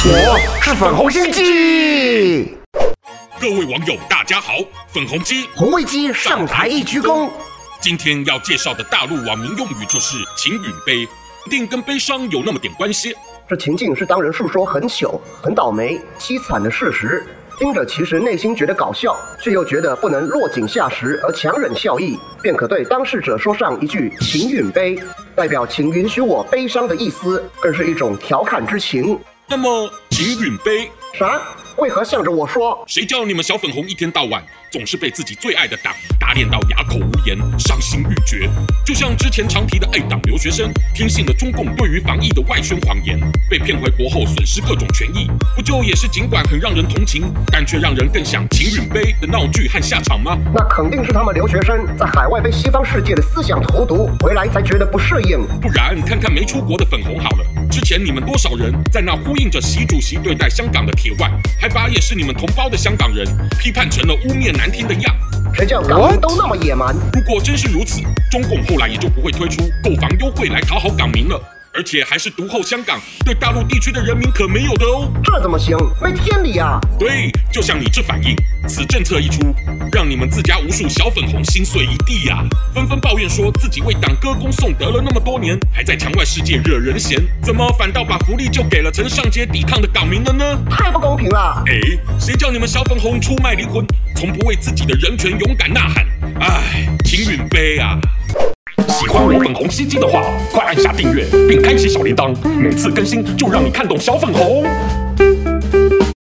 是粉红心机。各位网友，大家好，粉红鸡红卫鸡上台一鞠躬。今天要介绍的大陆网民用语就是“情允悲”，一定跟悲伤有那么点关系。这情境是当人诉说很糗、很倒霉、凄惨的事实，听着其实内心觉得搞笑，却又觉得不能落井下石而强忍笑意，便可对当事者说上一句“情允悲”，代表请允许我悲伤的意思，更是一种调侃之情。那么“秦允杯”啥？为何向着我说？谁叫你们小粉红一天到晚总是被自己最爱的党打脸到哑口无言、伤心欲绝？就像之前常提的爱党留学生，听信了中共对于防疫的外宣谎言，被骗回国后损失各种权益，不就也是尽管很让人同情，但却让人更想秦允杯的闹剧和下场吗？那肯定是他们留学生在海外被西方世界的思想荼毒，回来才觉得不适应。不然看看没出国的粉红好了，之前你们多少人在那呼应着习主席对待香港的铁腕，还把也是你们同胞的香港人批判成了污蔑难听的样。谁叫港民都那么野蛮？如果真是如此，中共后来也就不会推出购房优惠来讨好港民了。而且还是独后香港，对大陆地区的人民可没有的哦。这怎么行？没天理啊！对，就像你这反应，此政策一出，让你们自家无数小粉红心碎一地呀、啊，纷纷抱怨说自己为党歌功颂德了那么多年，还在墙外世界惹人嫌，怎么反倒把福利就给了曾上街抵抗的港民了呢？太不公平了！哎，谁叫你们小粉红出卖灵魂，从不为自己的人权勇敢呐喊？哎，情允悲啊！我粉红心机的话，快按下订阅并开启小铃铛，每次更新就让你看懂小粉红。